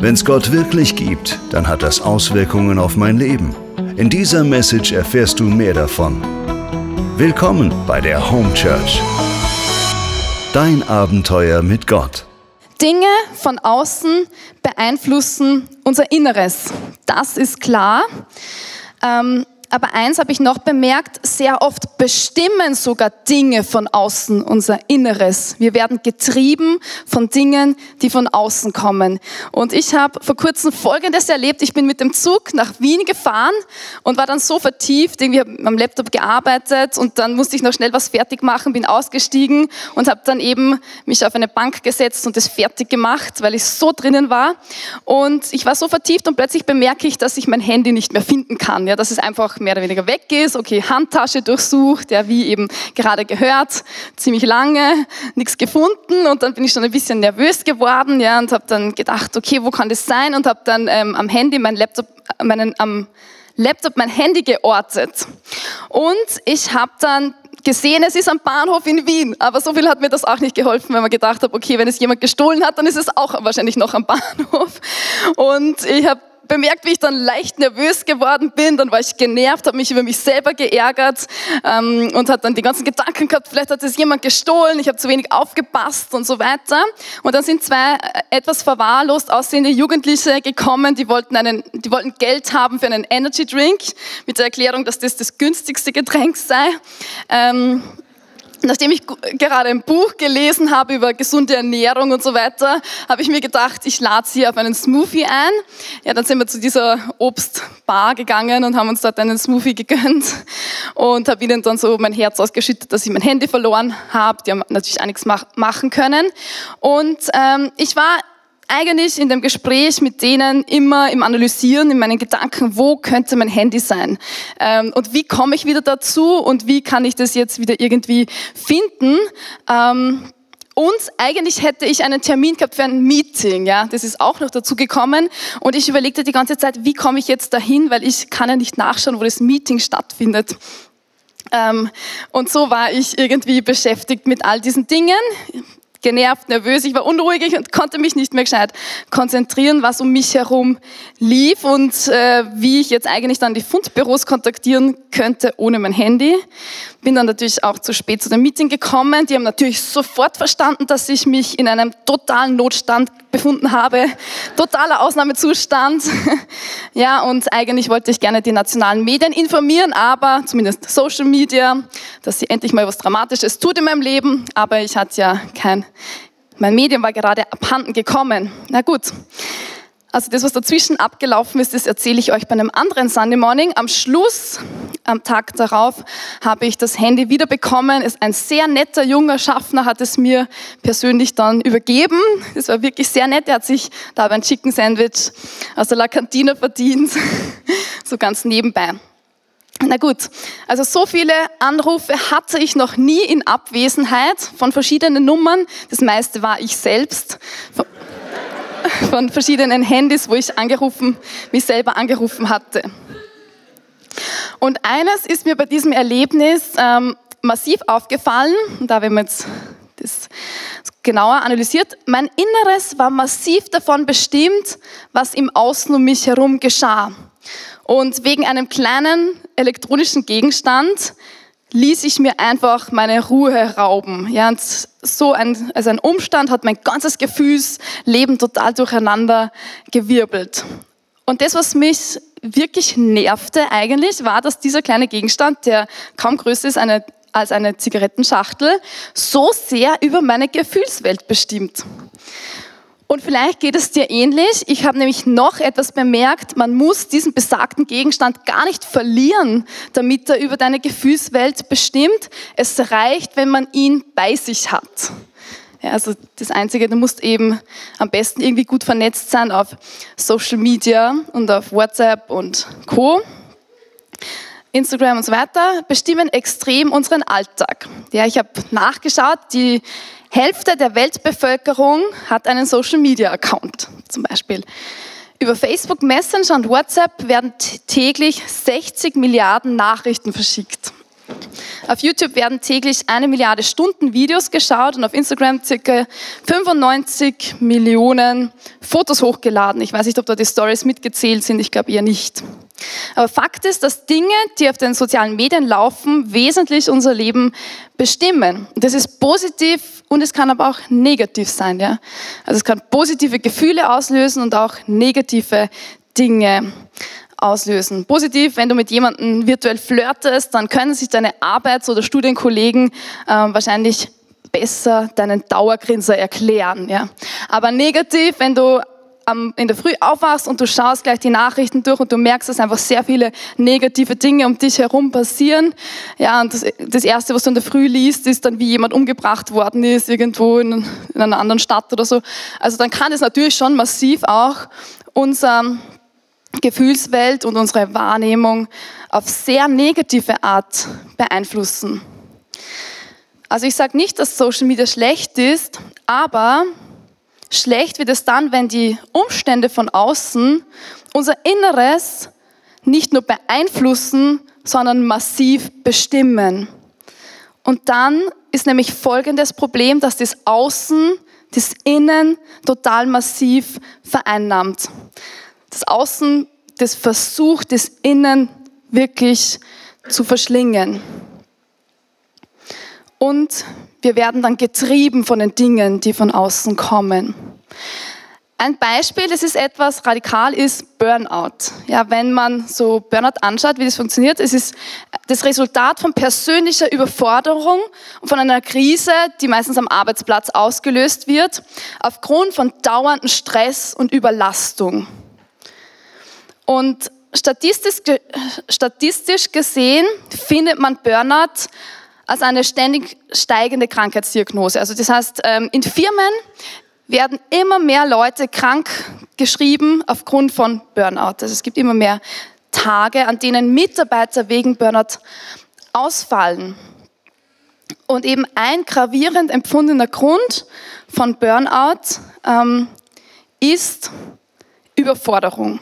Wenn es Gott wirklich gibt, dann hat das Auswirkungen auf mein Leben. In dieser Message erfährst du mehr davon. Willkommen bei der Home Church. Dein Abenteuer mit Gott. Dinge von außen beeinflussen unser Inneres. Das ist klar. Ähm, aber eins habe ich noch bemerkt, sehr oft bestimmen sogar Dinge von außen unser Inneres. Wir werden getrieben von Dingen, die von außen kommen. Und ich habe vor kurzem Folgendes erlebt. Ich bin mit dem Zug nach Wien gefahren und war dann so vertieft, irgendwie habe am Laptop gearbeitet und dann musste ich noch schnell was fertig machen, bin ausgestiegen und habe dann eben mich auf eine Bank gesetzt und das fertig gemacht, weil ich so drinnen war. Und ich war so vertieft und plötzlich bemerke ich, dass ich mein Handy nicht mehr finden kann. Ja, das ist einfach mehr oder weniger weg ist. Okay, Handtasche durchsucht, ja, wie eben gerade gehört, ziemlich lange, nichts gefunden und dann bin ich schon ein bisschen nervös geworden, ja, und habe dann gedacht, okay, wo kann das sein? Und habe dann ähm, am Handy mein Laptop, meinen, am Laptop mein Handy geortet. Und ich habe dann gesehen, es ist am Bahnhof in Wien. Aber so viel hat mir das auch nicht geholfen, weil man gedacht habe, okay, wenn es jemand gestohlen hat, dann ist es auch wahrscheinlich noch am Bahnhof. Und ich habe bemerkt, wie ich dann leicht nervös geworden bin. Dann war ich genervt, habe mich über mich selber geärgert ähm, und hat dann die ganzen Gedanken gehabt, vielleicht hat es jemand gestohlen, ich habe zu wenig aufgepasst und so weiter. Und dann sind zwei äh, etwas verwahrlost aussehende Jugendliche gekommen, die wollten, einen, die wollten Geld haben für einen Energy Drink mit der Erklärung, dass das das günstigste Getränk sei. Ähm, Nachdem ich gerade ein Buch gelesen habe über gesunde Ernährung und so weiter, habe ich mir gedacht, ich lade sie auf einen Smoothie ein. Ja, dann sind wir zu dieser Obstbar gegangen und haben uns dort einen Smoothie gegönnt und habe ihnen dann so mein Herz ausgeschüttet, dass ich mein Handy verloren habe. Die haben natürlich auch nichts machen können. Und ähm, ich war eigentlich in dem Gespräch mit denen immer im Analysieren, in meinen Gedanken, wo könnte mein Handy sein? Ähm, und wie komme ich wieder dazu und wie kann ich das jetzt wieder irgendwie finden? Ähm, und eigentlich hätte ich einen Termin gehabt für ein Meeting, ja, das ist auch noch dazu gekommen. Und ich überlegte die ganze Zeit, wie komme ich jetzt dahin, weil ich kann ja nicht nachschauen, wo das Meeting stattfindet. Ähm, und so war ich irgendwie beschäftigt mit all diesen Dingen genervt, nervös, ich war unruhig und konnte mich nicht mehr gescheit konzentrieren, was um mich herum lief und äh, wie ich jetzt eigentlich dann die Fundbüros kontaktieren könnte ohne mein Handy. Bin dann natürlich auch zu spät zu dem Meeting gekommen. Die haben natürlich sofort verstanden, dass ich mich in einem totalen Notstand befunden habe. Totaler Ausnahmezustand. ja, und eigentlich wollte ich gerne die nationalen Medien informieren, aber zumindest Social Media, dass sie endlich mal was Dramatisches tut in meinem Leben. Aber ich hatte ja kein, mein Medium war gerade abhanden gekommen. Na gut. Also das, was dazwischen abgelaufen ist, das erzähle ich euch bei einem anderen Sunday Morning. Am Schluss, am Tag darauf, habe ich das Handy wiederbekommen. Ein sehr netter junger Schaffner hat es mir persönlich dann übergeben. Das war wirklich sehr nett. Er hat sich da ein Chicken Sandwich aus der La Cantina verdient, so ganz nebenbei. Na gut, also so viele Anrufe hatte ich noch nie in Abwesenheit von verschiedenen Nummern. Das meiste war ich selbst von verschiedenen Handys, wo ich angerufen, mich selber angerufen hatte. Und eines ist mir bei diesem Erlebnis ähm, massiv aufgefallen, da wenn man jetzt das genauer analysiert, mein Inneres war massiv davon bestimmt, was im Außen um mich herum geschah. Und wegen einem kleinen elektronischen Gegenstand ließ ich mir einfach meine Ruhe rauben. Ja, und so ein, also ein Umstand hat mein ganzes Gefühlsleben total durcheinander gewirbelt. Und das, was mich wirklich nervte eigentlich, war, dass dieser kleine Gegenstand, der kaum größer ist eine, als eine Zigarettenschachtel, so sehr über meine Gefühlswelt bestimmt. Und vielleicht geht es dir ähnlich. Ich habe nämlich noch etwas bemerkt. Man muss diesen besagten Gegenstand gar nicht verlieren, damit er über deine Gefühlswelt bestimmt. Es reicht, wenn man ihn bei sich hat. Ja, also das Einzige, du musst eben am besten irgendwie gut vernetzt sein auf Social Media und auf WhatsApp und Co. Instagram und so weiter bestimmen extrem unseren Alltag. Ja, ich habe nachgeschaut, die Hälfte der Weltbevölkerung hat einen Social-Media-Account zum Beispiel. Über Facebook Messenger und WhatsApp werden täglich 60 Milliarden Nachrichten verschickt. Auf YouTube werden täglich eine Milliarde Stunden Videos geschaut und auf Instagram circa 95 Millionen Fotos hochgeladen. Ich weiß nicht, ob da die Stories mitgezählt sind, ich glaube eher nicht. Aber Fakt ist, dass Dinge, die auf den sozialen Medien laufen, wesentlich unser Leben bestimmen. Das ist positiv und es kann aber auch negativ sein. Ja? Also es kann positive Gefühle auslösen und auch negative Dinge auslösen. Positiv, wenn du mit jemandem virtuell flirtest, dann können sich deine Arbeits- oder Studienkollegen äh, wahrscheinlich besser deinen Dauergrinser erklären. Ja? Aber negativ, wenn du in der Früh aufwachst und du schaust gleich die Nachrichten durch und du merkst, dass einfach sehr viele negative Dinge um dich herum passieren. Ja, und das, das Erste, was du in der Früh liest, ist dann, wie jemand umgebracht worden ist, irgendwo in, in einer anderen Stadt oder so. Also dann kann es natürlich schon massiv auch unser Gefühlswelt und unsere Wahrnehmung auf sehr negative Art beeinflussen. Also ich sage nicht, dass Social Media schlecht ist, aber schlecht wird es dann, wenn die Umstände von außen unser Inneres nicht nur beeinflussen, sondern massiv bestimmen. Und dann ist nämlich folgendes Problem, dass das Außen das Innen total massiv vereinnahmt das Außen, das versucht, das Innen wirklich zu verschlingen. Und wir werden dann getrieben von den Dingen, die von außen kommen. Ein Beispiel, das ist etwas radikal, ist Burnout. Ja, wenn man so Burnout anschaut, wie das funktioniert, es ist das Resultat von persönlicher Überforderung und von einer Krise, die meistens am Arbeitsplatz ausgelöst wird, aufgrund von dauerndem Stress und Überlastung. Und statistisch, statistisch gesehen findet man Burnout als eine ständig steigende Krankheitsdiagnose. Also das heißt, ähm, in Firmen werden immer mehr Leute krank geschrieben aufgrund von Burnout. Also es gibt immer mehr Tage, an denen Mitarbeiter wegen Burnout ausfallen. Und eben ein gravierend empfundener Grund von Burnout ähm, ist Überforderung.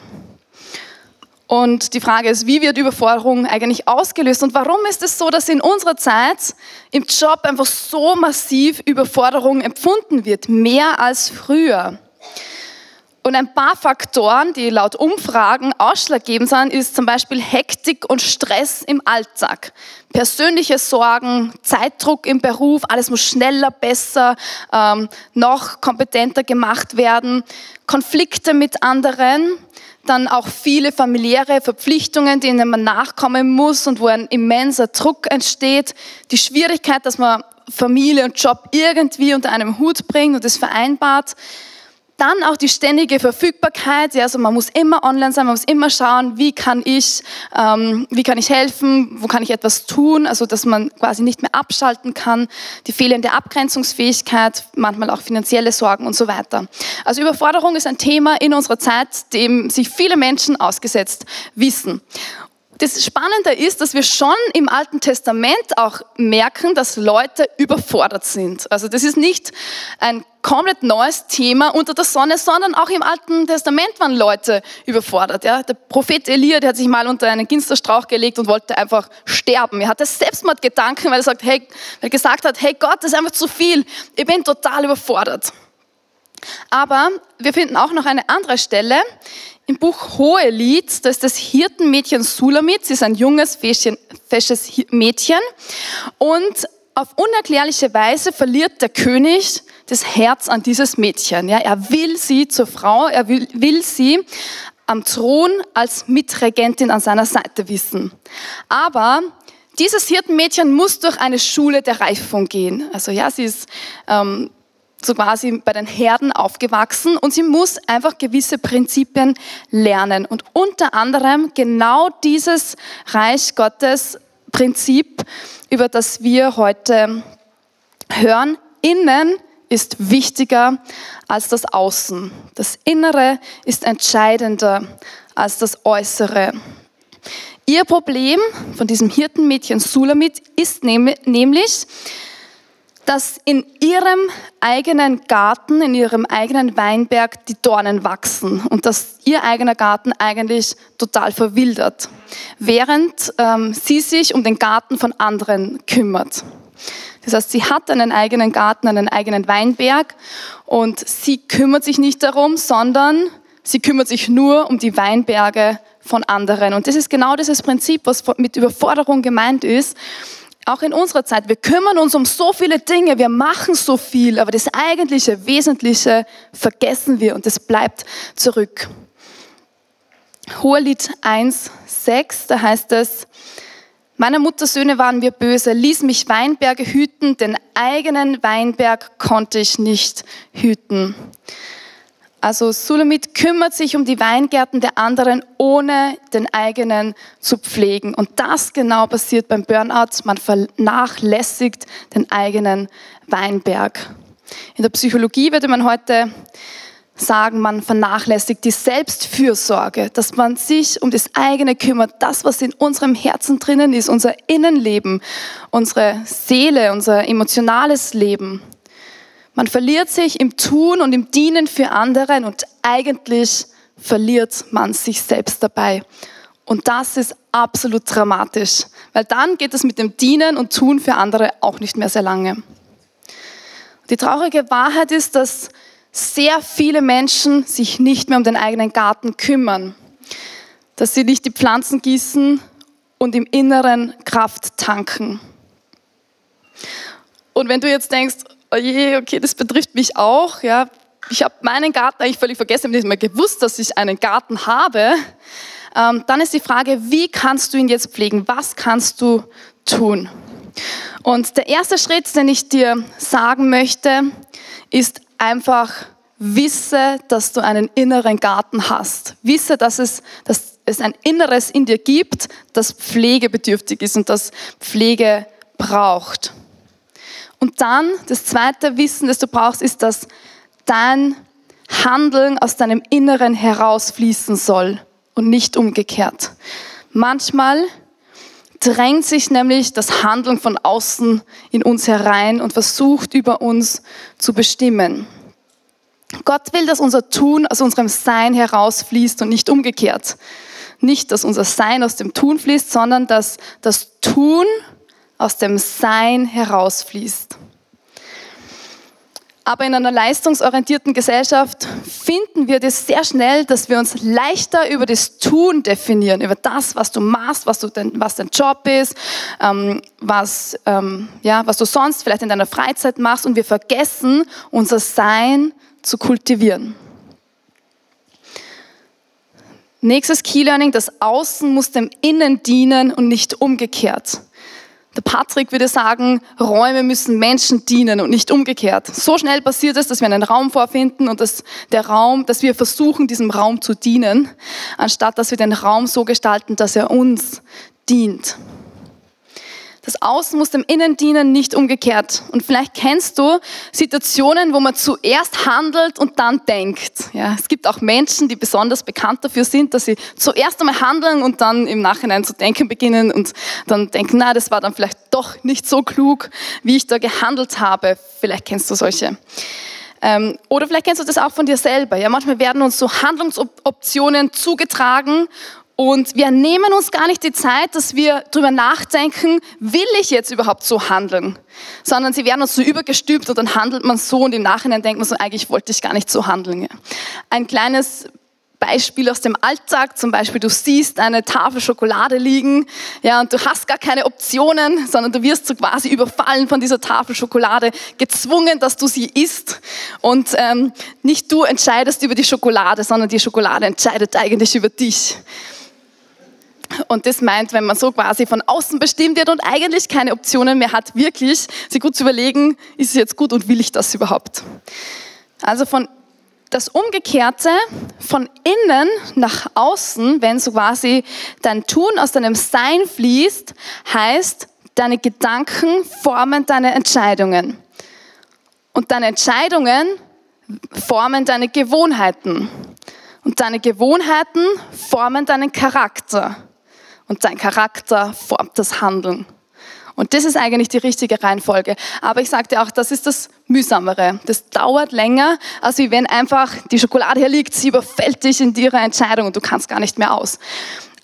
Und die Frage ist, wie wird Überforderung eigentlich ausgelöst und warum ist es so, dass in unserer Zeit im Job einfach so massiv Überforderung empfunden wird, mehr als früher? Und ein paar Faktoren, die laut Umfragen ausschlaggebend sind, ist zum Beispiel Hektik und Stress im Alltag. Persönliche Sorgen, Zeitdruck im Beruf, alles muss schneller, besser, ähm, noch kompetenter gemacht werden, Konflikte mit anderen, dann auch viele familiäre Verpflichtungen, denen man nachkommen muss und wo ein immenser Druck entsteht. Die Schwierigkeit, dass man Familie und Job irgendwie unter einem Hut bringt und es vereinbart. Dann auch die ständige Verfügbarkeit, ja, also man muss immer online sein, man muss immer schauen, wie kann ich, ähm, wie kann ich helfen, wo kann ich etwas tun, also dass man quasi nicht mehr abschalten kann, die fehlende Abgrenzungsfähigkeit, manchmal auch finanzielle Sorgen und so weiter. Also Überforderung ist ein Thema in unserer Zeit, dem sich viele Menschen ausgesetzt wissen. Das Spannende ist, dass wir schon im Alten Testament auch merken, dass Leute überfordert sind. Also das ist nicht ein komplett neues Thema unter der Sonne, sondern auch im Alten Testament waren Leute überfordert. Ja? Der Prophet Elia, der hat sich mal unter einen Ginsterstrauch gelegt und wollte einfach sterben. Er hatte Selbstmordgedanken, weil er, sagt, hey, weil er gesagt hat, hey Gott, das ist einfach zu viel. Ich bin total überfordert. Aber wir finden auch noch eine andere Stelle im Buch Hohelied, da ist das Hirtenmädchen Sulamit, sie ist ein junges, fesches Mädchen und auf unerklärliche Weise verliert der König das Herz an dieses Mädchen. Ja, er will sie zur Frau, er will, will sie am Thron als Mitregentin an seiner Seite wissen. Aber dieses Hirtenmädchen muss durch eine Schule der Reifung gehen. Also ja, sie ist ähm, so quasi bei den Herden aufgewachsen und sie muss einfach gewisse Prinzipien lernen. Und unter anderem genau dieses Reich Gottes Prinzip, über das wir heute hören, innen ist wichtiger als das Außen. Das Innere ist entscheidender als das Äußere. Ihr Problem von diesem Hirtenmädchen Sulamit ist nämlich, dass in ihrem eigenen Garten, in ihrem eigenen Weinberg die Dornen wachsen und dass ihr eigener Garten eigentlich total verwildert, während ähm, sie sich um den Garten von anderen kümmert. Das heißt, sie hat einen eigenen Garten, einen eigenen Weinberg und sie kümmert sich nicht darum, sondern sie kümmert sich nur um die Weinberge von anderen. Und das ist genau dieses Prinzip, was mit Überforderung gemeint ist auch in unserer Zeit. Wir kümmern uns um so viele Dinge, wir machen so viel, aber das eigentliche, Wesentliche vergessen wir und es bleibt zurück. Hohelied 1, 6, da heißt es, Meiner Mutter Söhne waren wir böse, ließ mich Weinberge hüten, den eigenen Weinberg konnte ich nicht hüten. Also Sulamit kümmert sich um die Weingärten der anderen, ohne den eigenen zu pflegen. Und das genau passiert beim Burnout. Man vernachlässigt den eigenen Weinberg. In der Psychologie würde man heute sagen, man vernachlässigt die Selbstfürsorge, dass man sich um das eigene kümmert, das, was in unserem Herzen drinnen ist, unser Innenleben, unsere Seele, unser emotionales Leben. Man verliert sich im Tun und im Dienen für anderen und eigentlich verliert man sich selbst dabei. Und das ist absolut dramatisch, weil dann geht es mit dem Dienen und Tun für andere auch nicht mehr sehr lange. Die traurige Wahrheit ist, dass sehr viele Menschen sich nicht mehr um den eigenen Garten kümmern, dass sie nicht die Pflanzen gießen und im Inneren Kraft tanken. Und wenn du jetzt denkst, oh je, okay, das betrifft mich auch. Ja. Ich habe meinen Garten eigentlich völlig vergessen, ich habe nicht mal gewusst, dass ich einen Garten habe. Ähm, dann ist die Frage, wie kannst du ihn jetzt pflegen? Was kannst du tun? Und der erste Schritt, den ich dir sagen möchte, ist einfach, wisse, dass du einen inneren Garten hast. Wisse, dass es, dass es ein Inneres in dir gibt, das pflegebedürftig ist und das Pflege braucht. Und dann, das zweite Wissen, das du brauchst, ist, dass dein Handeln aus deinem Inneren herausfließen soll und nicht umgekehrt. Manchmal drängt sich nämlich das Handeln von außen in uns herein und versucht über uns zu bestimmen. Gott will, dass unser Tun aus unserem Sein herausfließt und nicht umgekehrt. Nicht, dass unser Sein aus dem Tun fließt, sondern dass das Tun aus dem Sein herausfließt. Aber in einer leistungsorientierten Gesellschaft finden wir das sehr schnell, dass wir uns leichter über das Tun definieren, über das, was du machst, was, du denn, was dein Job ist, ähm, was, ähm, ja, was du sonst vielleicht in deiner Freizeit machst und wir vergessen, unser Sein zu kultivieren. Nächstes Key Learning, das Außen muss dem Innen dienen und nicht umgekehrt. Der Patrick würde sagen, Räume müssen Menschen dienen und nicht umgekehrt. So schnell passiert es, dass wir einen Raum vorfinden und dass der Raum, dass wir versuchen, diesem Raum zu dienen, anstatt dass wir den Raum so gestalten, dass er uns dient. Das Außen muss dem Innen dienen, nicht umgekehrt. Und vielleicht kennst du Situationen, wo man zuerst handelt und dann denkt. Ja, es gibt auch Menschen, die besonders bekannt dafür sind, dass sie zuerst einmal handeln und dann im Nachhinein zu denken beginnen und dann denken, na, das war dann vielleicht doch nicht so klug, wie ich da gehandelt habe. Vielleicht kennst du solche. Ähm, oder vielleicht kennst du das auch von dir selber. Ja, manchmal werden uns so Handlungsoptionen zugetragen und wir nehmen uns gar nicht die Zeit, dass wir darüber nachdenken, will ich jetzt überhaupt so handeln? Sondern sie werden uns so übergestülpt und dann handelt man so und im Nachhinein denkt man so, eigentlich wollte ich gar nicht so handeln. Ein kleines Beispiel aus dem Alltag, zum Beispiel du siehst eine Tafel Schokolade liegen, ja, und du hast gar keine Optionen, sondern du wirst so quasi überfallen von dieser Tafel Schokolade, gezwungen, dass du sie isst und ähm, nicht du entscheidest über die Schokolade, sondern die Schokolade entscheidet eigentlich über dich. Und das meint, wenn man so quasi von außen bestimmt wird und eigentlich keine Optionen mehr hat, wirklich sich gut zu überlegen, ist es jetzt gut und will ich das überhaupt? Also von das Umgekehrte von innen nach außen, wenn so quasi dein Tun aus deinem Sein fließt, heißt, deine Gedanken formen deine Entscheidungen. Und deine Entscheidungen formen deine Gewohnheiten. Und deine Gewohnheiten formen deinen Charakter und dein Charakter formt das Handeln. Und das ist eigentlich die richtige Reihenfolge. Aber ich sagte auch, das ist das Mühsamere. Das dauert länger, als wenn einfach die Schokolade hier liegt, sie überfällt dich in ihrer Entscheidung und du kannst gar nicht mehr aus.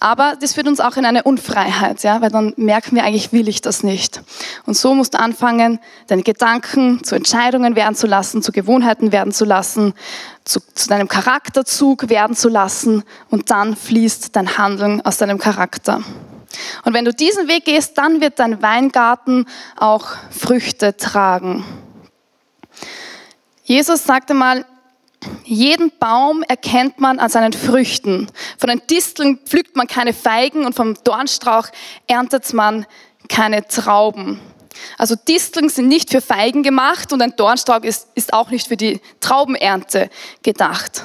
Aber das führt uns auch in eine Unfreiheit, ja, weil dann merken wir eigentlich, will ich das nicht. Und so musst du anfangen, deine Gedanken zu Entscheidungen werden zu lassen, zu Gewohnheiten werden zu lassen, zu, zu deinem Charakterzug werden zu lassen und dann fließt dein Handeln aus deinem Charakter. Und wenn du diesen Weg gehst, dann wird dein Weingarten auch Früchte tragen. Jesus sagte mal, jeden Baum erkennt man an seinen Früchten. Von den Disteln pflückt man keine Feigen und vom Dornstrauch erntet man keine Trauben. Also Disteln sind nicht für Feigen gemacht und ein Dornstrauch ist, ist auch nicht für die Traubenernte gedacht.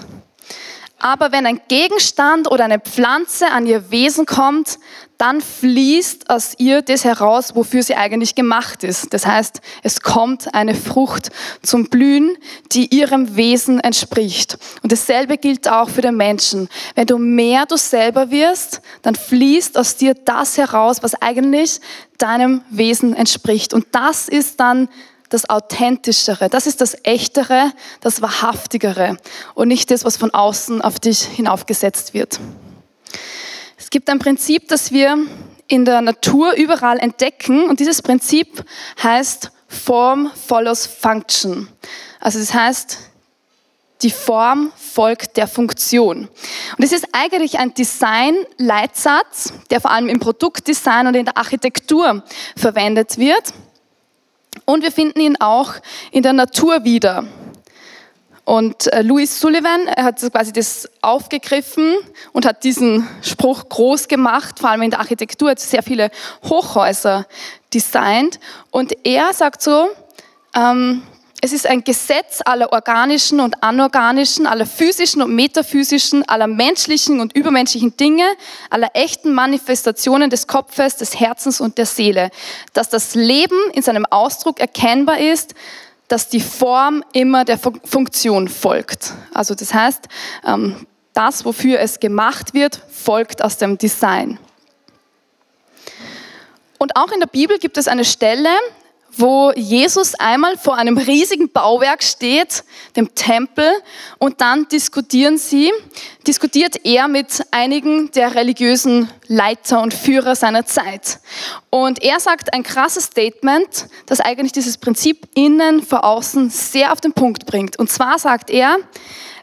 Aber wenn ein Gegenstand oder eine Pflanze an ihr Wesen kommt, dann fließt aus ihr das heraus, wofür sie eigentlich gemacht ist. Das heißt, es kommt eine Frucht zum Blühen, die ihrem Wesen entspricht. Und dasselbe gilt auch für den Menschen. Wenn du mehr du selber wirst, dann fließt aus dir das heraus, was eigentlich deinem Wesen entspricht. Und das ist dann das Authentischere, das ist das Echtere, das Wahrhaftigere und nicht das, was von außen auf dich hinaufgesetzt wird. Es gibt ein Prinzip, das wir in der Natur überall entdecken und dieses Prinzip heißt Form follows Function. Also das heißt, die Form folgt der Funktion. Und es ist eigentlich ein Design-Leitsatz, der vor allem im Produktdesign und in der Architektur verwendet wird. Und wir finden ihn auch in der Natur wieder. Und äh, Louis Sullivan hat quasi das aufgegriffen und hat diesen Spruch groß gemacht, vor allem in der Architektur, hat sehr viele Hochhäuser designt. Und er sagt so, ähm, es ist ein Gesetz aller organischen und anorganischen, aller physischen und metaphysischen, aller menschlichen und übermenschlichen Dinge, aller echten Manifestationen des Kopfes, des Herzens und der Seele, dass das Leben in seinem Ausdruck erkennbar ist, dass die Form immer der Funktion folgt. Also das heißt, ähm, das, wofür es gemacht wird, folgt aus dem Design. Und auch in der Bibel gibt es eine Stelle, wo Jesus einmal vor einem riesigen Bauwerk steht, dem Tempel, und dann diskutieren sie, diskutiert er mit einigen der religiösen Leiter und Führer seiner Zeit. Und er sagt ein krasses Statement, das eigentlich dieses Prinzip innen vor außen sehr auf den Punkt bringt. Und zwar sagt er,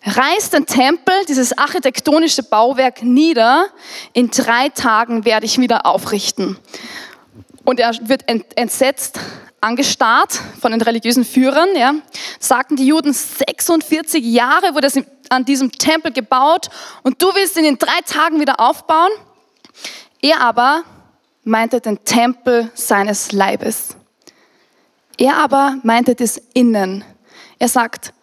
reißt den Tempel, dieses architektonische Bauwerk nieder, in drei Tagen werde ich wieder aufrichten. Und er wird entsetzt angestarrt von den religiösen Führern. Ja. Sagten die Juden, 46 Jahre wurde es an diesem Tempel gebaut und du willst ihn in drei Tagen wieder aufbauen. Er aber meinte den Tempel seines Leibes. Er aber meinte das Innen. Er sagt,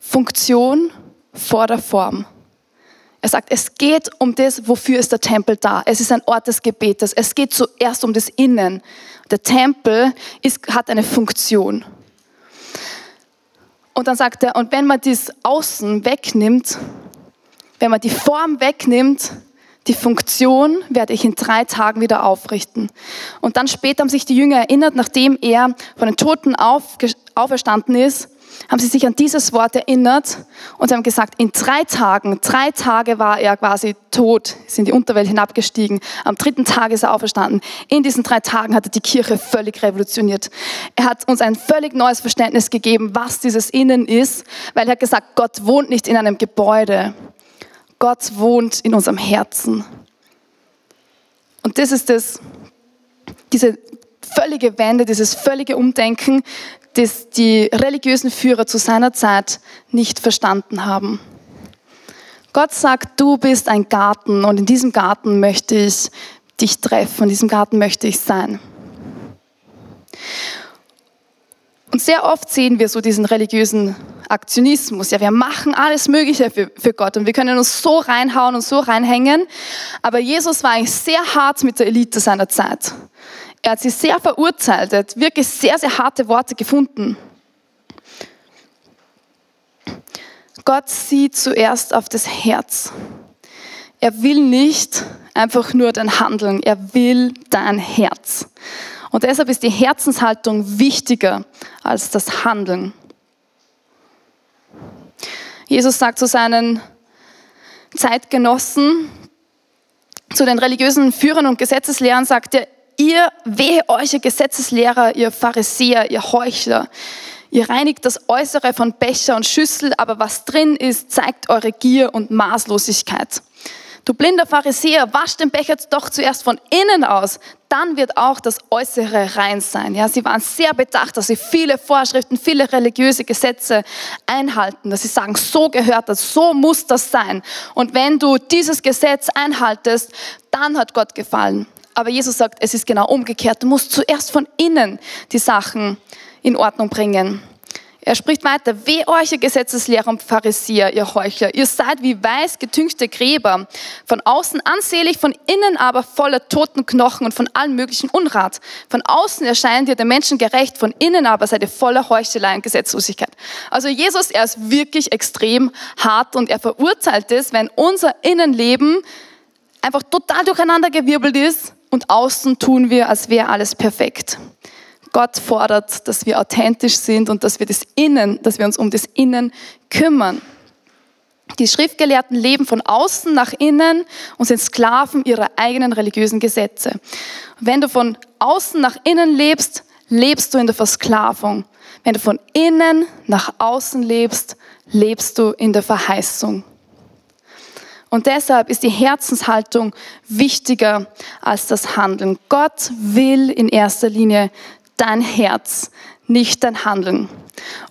Funktion vor der Form. Er sagt, es geht um das, wofür ist der Tempel da. Es ist ein Ort des Gebetes. Es geht zuerst um das Innen. Der Tempel ist, hat eine Funktion. Und dann sagt er, und wenn man das Außen wegnimmt, wenn man die Form wegnimmt, die Funktion werde ich in drei Tagen wieder aufrichten. Und dann später haben sich die Jünger erinnert, nachdem er von den Toten auferstanden ist, haben sie sich an dieses Wort erinnert und haben gesagt, in drei Tagen, drei Tage war er quasi tot, ist in die Unterwelt hinabgestiegen. Am dritten Tag ist er auferstanden. In diesen drei Tagen hat er die Kirche völlig revolutioniert. Er hat uns ein völlig neues Verständnis gegeben, was dieses Innen ist, weil er hat gesagt, Gott wohnt nicht in einem Gebäude. Gott wohnt in unserem Herzen. Und das ist das, diese völlige Wende, dieses völlige Umdenken, das die religiösen Führer zu seiner Zeit nicht verstanden haben. Gott sagt, du bist ein Garten und in diesem Garten möchte ich dich treffen, in diesem Garten möchte ich sein. Und sehr oft sehen wir so diesen religiösen Aktionismus. Ja, wir machen alles Mögliche für, für Gott und wir können uns so reinhauen und so reinhängen. Aber Jesus war eigentlich sehr hart mit der Elite seiner Zeit. Er hat sie sehr verurteilt, er hat wirklich sehr, sehr harte Worte gefunden. Gott sieht zuerst auf das Herz. Er will nicht einfach nur dein Handeln, er will dein Herz. Und deshalb ist die Herzenshaltung wichtiger als das Handeln. Jesus sagt zu seinen Zeitgenossen, zu den religiösen Führern und Gesetzeslehrern, sagt er, ihr wehe euch, ihr Gesetzeslehrer, ihr Pharisäer, ihr Heuchler. Ihr reinigt das Äußere von Becher und Schüssel, aber was drin ist, zeigt eure Gier und Maßlosigkeit. Du blinder Pharisäer, wasch den Becher doch zuerst von innen aus, dann wird auch das Äußere rein sein. Ja, sie waren sehr bedacht, dass sie viele Vorschriften, viele religiöse Gesetze einhalten, dass sie sagen, so gehört das, so muss das sein. Und wenn du dieses Gesetz einhaltest, dann hat Gott gefallen. Aber Jesus sagt, es ist genau umgekehrt. Du musst zuerst von innen die Sachen in Ordnung bringen. Er spricht weiter, weh euch, ihr Gesetzeslehrer und Pharisäer, ihr Heuchler, ihr seid wie weiß getünchte Gräber, von außen ansehlich, von innen aber voller toten Knochen und von allen möglichen Unrat. Von außen erscheint ihr der Menschen gerecht, von innen aber seid ihr voller Heuchelei und Gesetzlosigkeit. Also Jesus, er ist wirklich extrem hart und er verurteilt es, wenn unser Innenleben einfach total durcheinandergewirbelt ist und außen tun wir, als wäre alles perfekt. Gott fordert, dass wir authentisch sind und dass wir das Innen, dass wir uns um das Innen kümmern. Die Schriftgelehrten leben von außen nach innen und sind Sklaven ihrer eigenen religiösen Gesetze. Wenn du von außen nach innen lebst, lebst du in der Versklavung. Wenn du von innen nach außen lebst, lebst du in der Verheißung. Und deshalb ist die Herzenshaltung wichtiger als das Handeln. Gott will in erster Linie dein Herz, nicht dein Handeln.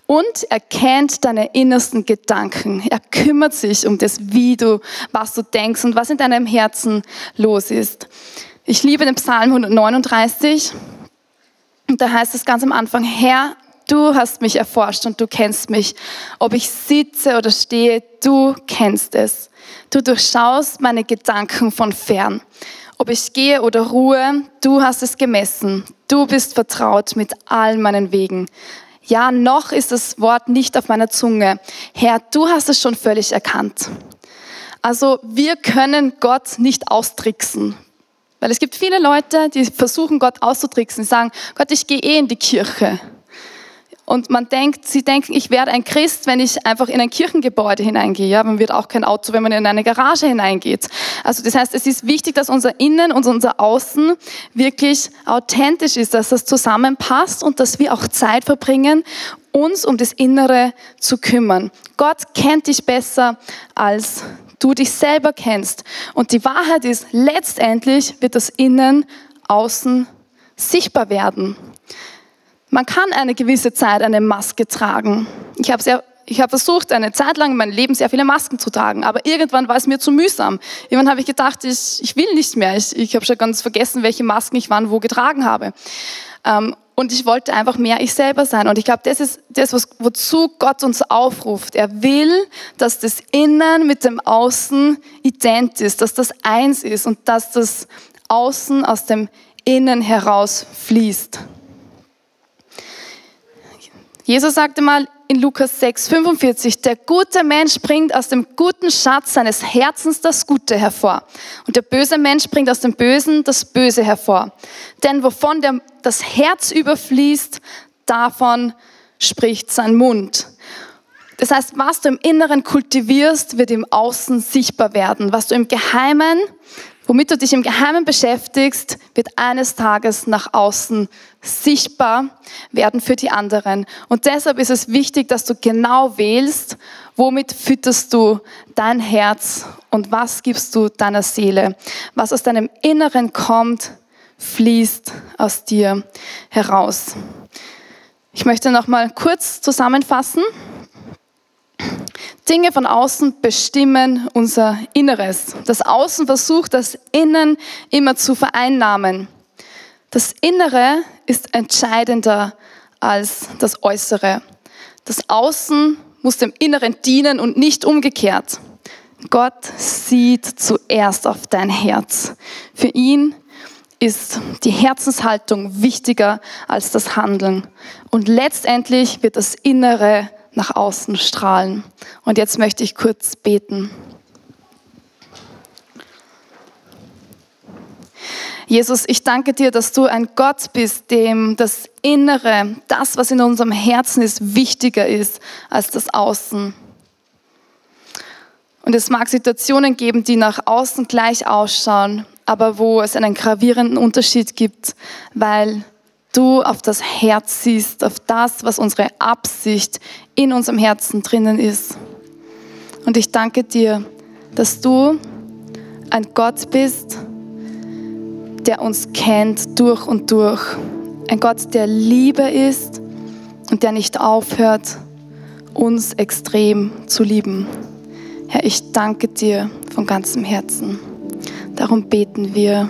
Und er kennt deine innersten Gedanken. Er kümmert sich um das, wie du, was du denkst und was in deinem Herzen los ist. Ich liebe den Psalm 139. Und da heißt es ganz am Anfang, Herr, du hast mich erforscht und du kennst mich. Ob ich sitze oder stehe, du kennst es. Du durchschaust meine Gedanken von fern. Ob ich gehe oder ruhe, du hast es gemessen. Du bist vertraut mit all meinen Wegen. Ja, noch ist das Wort nicht auf meiner Zunge. Herr, du hast es schon völlig erkannt. Also wir können Gott nicht austricksen. Weil es gibt viele Leute, die versuchen Gott auszutricksen. Sie sagen, Gott, ich gehe eh in die Kirche. Und man denkt, sie denken, ich werde ein Christ, wenn ich einfach in ein Kirchengebäude hineingehe. Ja, man wird auch kein Auto, wenn man in eine Garage hineingeht. Also das heißt, es ist wichtig, dass unser Innen und unser Außen wirklich authentisch ist, dass das zusammenpasst und dass wir auch Zeit verbringen, uns um das Innere zu kümmern. Gott kennt dich besser, als du dich selber kennst. Und die Wahrheit ist, letztendlich wird das Innen, Außen sichtbar werden. Man kann eine gewisse Zeit eine Maske tragen. Ich habe sehr ich habe versucht, eine Zeit lang in meinem Leben sehr viele Masken zu tragen, aber irgendwann war es mir zu mühsam. Irgendwann habe ich gedacht, ich, ich will nicht mehr. Ich, ich habe schon ganz vergessen, welche Masken ich wann wo getragen habe. Ähm, und ich wollte einfach mehr ich selber sein. Und ich glaube, das ist das, was, wozu Gott uns aufruft. Er will, dass das Innen mit dem Außen ident ist, dass das eins ist und dass das Außen aus dem Innen heraus fließt. Jesus sagte mal in Lukas 6, 45, der gute Mensch bringt aus dem guten Schatz seines Herzens das Gute hervor. Und der böse Mensch bringt aus dem Bösen das Böse hervor. Denn wovon der, das Herz überfließt, davon spricht sein Mund. Das heißt, was du im Inneren kultivierst, wird im Außen sichtbar werden. Was du im Geheimen womit du dich im Geheimen beschäftigst, wird eines Tages nach außen sichtbar werden für die anderen. Und deshalb ist es wichtig, dass du genau wählst, womit fütterst du dein Herz und was gibst du deiner Seele. Was aus deinem Inneren kommt, fließt aus dir heraus. Ich möchte noch mal kurz zusammenfassen. Dinge von außen bestimmen unser Inneres. Das Außen versucht, das Innen immer zu vereinnahmen. Das Innere ist entscheidender als das Äußere. Das Außen muss dem Inneren dienen und nicht umgekehrt. Gott sieht zuerst auf dein Herz. Für ihn ist die Herzenshaltung wichtiger als das Handeln. Und letztendlich wird das Innere nach außen strahlen. Und jetzt möchte ich kurz beten. Jesus, ich danke dir, dass du ein Gott bist, dem das Innere, das, was in unserem Herzen ist, wichtiger ist als das Außen. Und es mag Situationen geben, die nach außen gleich ausschauen, aber wo es einen gravierenden Unterschied gibt, weil du auf das Herz siehst, auf das, was unsere Absicht in unserem Herzen drinnen ist. Und ich danke dir, dass du ein Gott bist, der uns kennt durch und durch. Ein Gott, der Liebe ist und der nicht aufhört, uns extrem zu lieben. Herr, ich danke dir von ganzem Herzen. Darum beten wir.